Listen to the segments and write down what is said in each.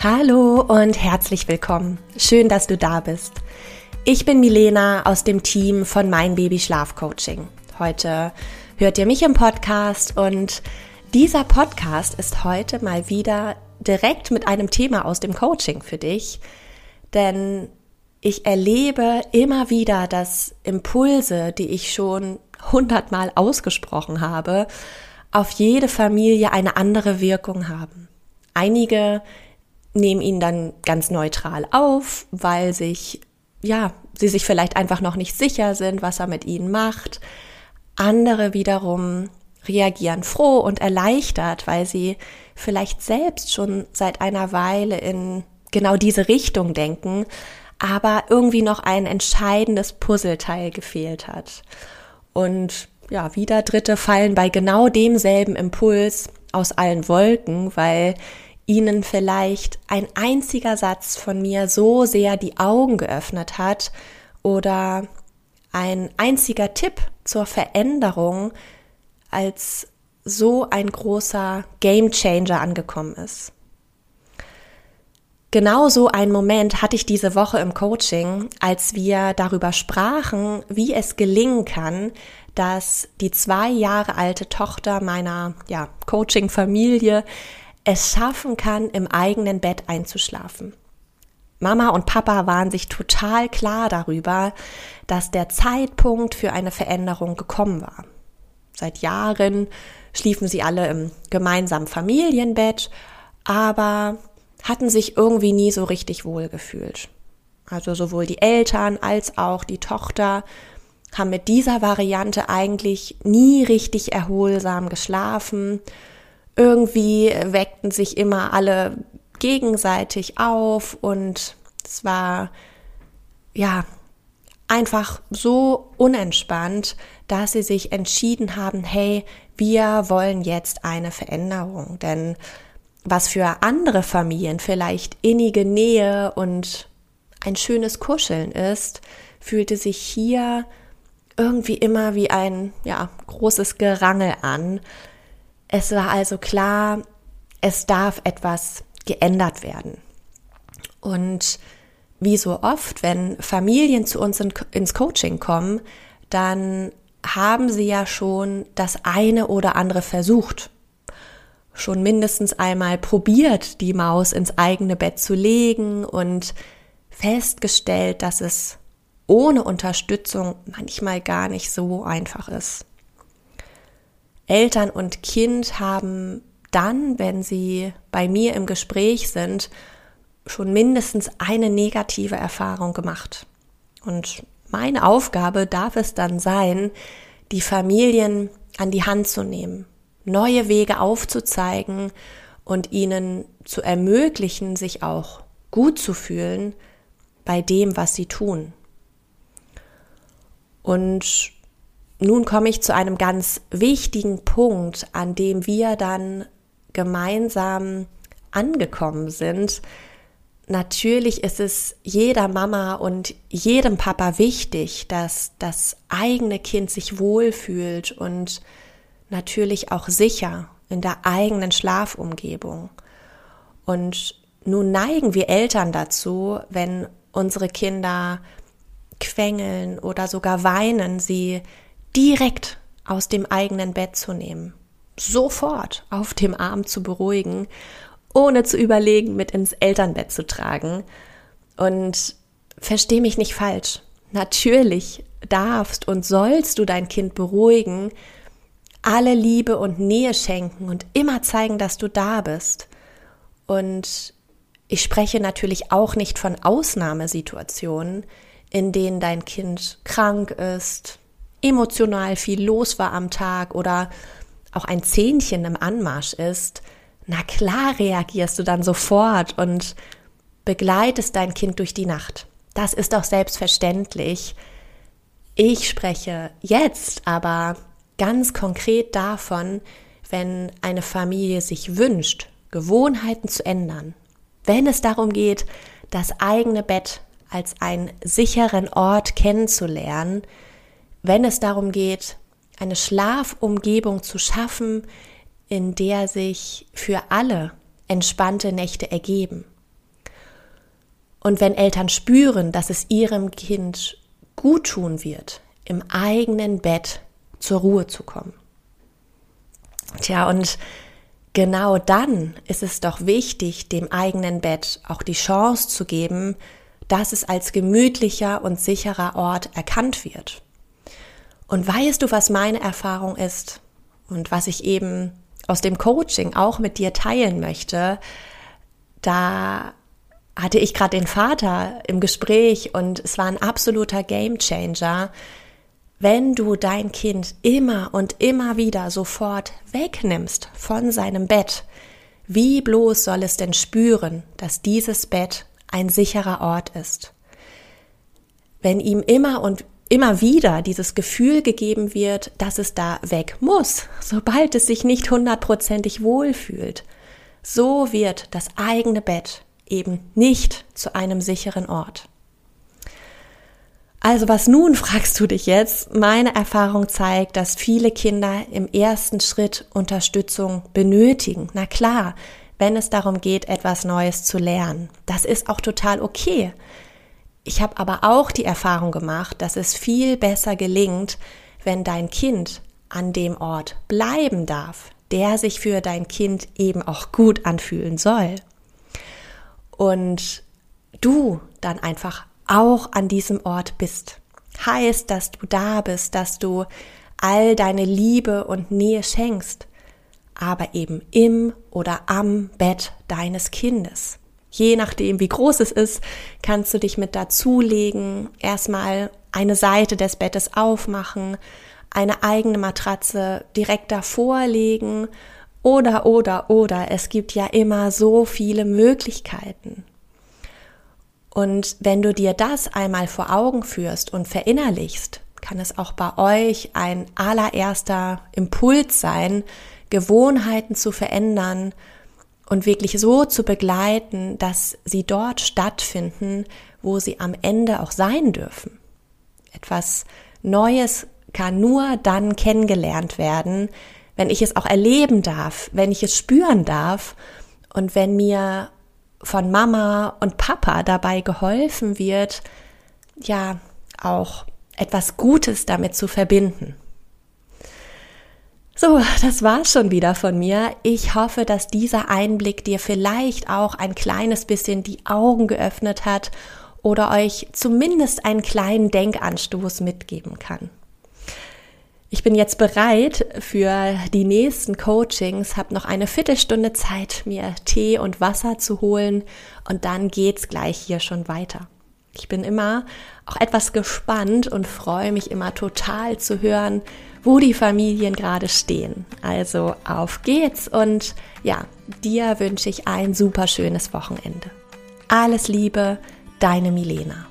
Hallo und herzlich willkommen. Schön, dass du da bist. Ich bin Milena aus dem Team von Mein Baby Schlaf Coaching. Heute hört ihr mich im Podcast und dieser Podcast ist heute mal wieder direkt mit einem Thema aus dem Coaching für dich, denn ich erlebe immer wieder, dass Impulse, die ich schon hundertmal ausgesprochen habe, auf jede Familie eine andere Wirkung haben. Einige nehmen ihn dann ganz neutral auf, weil sich, ja, sie sich vielleicht einfach noch nicht sicher sind, was er mit ihnen macht. Andere wiederum reagieren froh und erleichtert, weil sie vielleicht selbst schon seit einer Weile in genau diese Richtung denken, aber irgendwie noch ein entscheidendes Puzzleteil gefehlt hat. Und ja, wieder Dritte fallen bei genau demselben Impuls aus allen Wolken, weil ihnen vielleicht ein einziger Satz von mir so sehr die Augen geöffnet hat oder ein einziger Tipp zur Veränderung als so ein großer Game Changer angekommen ist. Genau so einen Moment hatte ich diese Woche im Coaching, als wir darüber sprachen, wie es gelingen kann, dass die zwei Jahre alte Tochter meiner ja, Coaching-Familie es schaffen kann, im eigenen Bett einzuschlafen. Mama und Papa waren sich total klar darüber, dass der Zeitpunkt für eine Veränderung gekommen war. Seit Jahren schliefen sie alle im gemeinsamen Familienbett, aber hatten sich irgendwie nie so richtig wohl gefühlt. Also sowohl die Eltern als auch die Tochter haben mit dieser Variante eigentlich nie richtig erholsam geschlafen irgendwie weckten sich immer alle gegenseitig auf und es war ja einfach so unentspannt, dass sie sich entschieden haben, hey, wir wollen jetzt eine Veränderung, denn was für andere Familien vielleicht innige Nähe und ein schönes Kuscheln ist, fühlte sich hier irgendwie immer wie ein ja, großes Gerangel an, es war also klar, es darf etwas geändert werden. Und wie so oft, wenn Familien zu uns in, ins Coaching kommen, dann haben sie ja schon das eine oder andere versucht. Schon mindestens einmal probiert, die Maus ins eigene Bett zu legen und festgestellt, dass es ohne Unterstützung manchmal gar nicht so einfach ist. Eltern und Kind haben dann, wenn sie bei mir im Gespräch sind, schon mindestens eine negative Erfahrung gemacht. Und meine Aufgabe darf es dann sein, die Familien an die Hand zu nehmen, neue Wege aufzuzeigen und ihnen zu ermöglichen, sich auch gut zu fühlen bei dem, was sie tun. Und nun komme ich zu einem ganz wichtigen Punkt, an dem wir dann gemeinsam angekommen sind. Natürlich ist es jeder Mama und jedem Papa wichtig, dass das eigene Kind sich wohlfühlt und natürlich auch sicher in der eigenen Schlafumgebung. Und nun neigen wir Eltern dazu, wenn unsere Kinder quengeln oder sogar weinen, sie direkt aus dem eigenen Bett zu nehmen, sofort auf dem Arm zu beruhigen, ohne zu überlegen, mit ins Elternbett zu tragen. Und versteh mich nicht falsch. Natürlich darfst und sollst du dein Kind beruhigen, alle Liebe und Nähe schenken und immer zeigen, dass du da bist. Und ich spreche natürlich auch nicht von Ausnahmesituationen, in denen dein Kind krank ist, emotional viel los war am Tag oder auch ein Zähnchen im Anmarsch ist, Na klar reagierst du dann sofort und begleitest dein Kind durch die Nacht. Das ist doch selbstverständlich. Ich spreche jetzt aber ganz konkret davon, wenn eine Familie sich wünscht, Gewohnheiten zu ändern, wenn es darum geht, das eigene Bett als einen sicheren Ort kennenzulernen, wenn es darum geht, eine Schlafumgebung zu schaffen, in der sich für alle entspannte Nächte ergeben. Und wenn Eltern spüren, dass es ihrem Kind gut tun wird, im eigenen Bett zur Ruhe zu kommen. Tja, und genau dann ist es doch wichtig, dem eigenen Bett auch die Chance zu geben, dass es als gemütlicher und sicherer Ort erkannt wird. Und weißt du, was meine Erfahrung ist und was ich eben aus dem Coaching auch mit dir teilen möchte? Da hatte ich gerade den Vater im Gespräch und es war ein absoluter Gamechanger, wenn du dein Kind immer und immer wieder sofort wegnimmst von seinem Bett, wie bloß soll es denn spüren, dass dieses Bett ein sicherer Ort ist? Wenn ihm immer und immer wieder dieses Gefühl gegeben wird, dass es da weg muss, sobald es sich nicht hundertprozentig wohlfühlt, so wird das eigene Bett eben nicht zu einem sicheren Ort. Also was nun, fragst du dich jetzt? Meine Erfahrung zeigt, dass viele Kinder im ersten Schritt Unterstützung benötigen. Na klar, wenn es darum geht, etwas Neues zu lernen. Das ist auch total okay. Ich habe aber auch die Erfahrung gemacht, dass es viel besser gelingt, wenn dein Kind an dem Ort bleiben darf, der sich für dein Kind eben auch gut anfühlen soll. Und du dann einfach auch an diesem Ort bist. Heißt, dass du da bist, dass du all deine Liebe und Nähe schenkst, aber eben im oder am Bett deines Kindes. Je nachdem, wie groß es ist, kannst du dich mit dazulegen, erstmal eine Seite des Bettes aufmachen, eine eigene Matratze direkt davor legen oder, oder, oder. Es gibt ja immer so viele Möglichkeiten. Und wenn du dir das einmal vor Augen führst und verinnerlichst, kann es auch bei euch ein allererster Impuls sein, Gewohnheiten zu verändern und wirklich so zu begleiten, dass sie dort stattfinden, wo sie am Ende auch sein dürfen. Etwas Neues kann nur dann kennengelernt werden, wenn ich es auch erleben darf, wenn ich es spüren darf und wenn mir von Mama und Papa dabei geholfen wird, ja, auch etwas Gutes damit zu verbinden. So, das war's schon wieder von mir. Ich hoffe, dass dieser Einblick dir vielleicht auch ein kleines bisschen die Augen geöffnet hat oder euch zumindest einen kleinen Denkanstoß mitgeben kann. Ich bin jetzt bereit für die nächsten Coachings, habe noch eine Viertelstunde Zeit, mir Tee und Wasser zu holen und dann geht's gleich hier schon weiter. Ich bin immer auch etwas gespannt und freue mich immer total zu hören, wo die Familien gerade stehen. Also auf geht's und ja, dir wünsche ich ein super schönes Wochenende. Alles Liebe, deine Milena.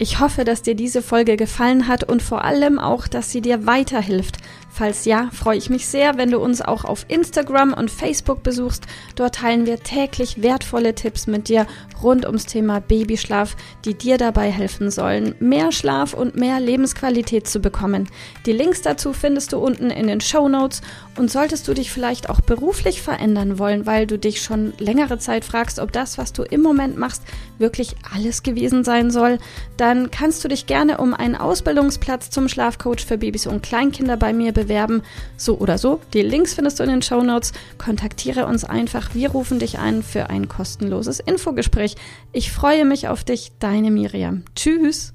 Ich hoffe, dass dir diese Folge gefallen hat und vor allem auch, dass sie dir weiterhilft. Falls ja, freue ich mich sehr, wenn du uns auch auf Instagram und Facebook besuchst. Dort teilen wir täglich wertvolle Tipps mit dir rund ums Thema Babyschlaf, die dir dabei helfen sollen, mehr Schlaf und mehr Lebensqualität zu bekommen. Die Links dazu findest du unten in den Show Notes und solltest du dich vielleicht auch beruflich verändern wollen, weil du dich schon längere Zeit fragst, ob das, was du im Moment machst, wirklich alles gewesen sein soll, dann kannst du dich gerne um einen Ausbildungsplatz zum Schlafcoach für Babys und Kleinkinder bei mir bewerben. So oder so. Die Links findest du in den Show Notes. Kontaktiere uns einfach. Wir rufen dich ein für ein kostenloses Infogespräch. Ich freue mich auf dich, deine Miriam. Tschüss.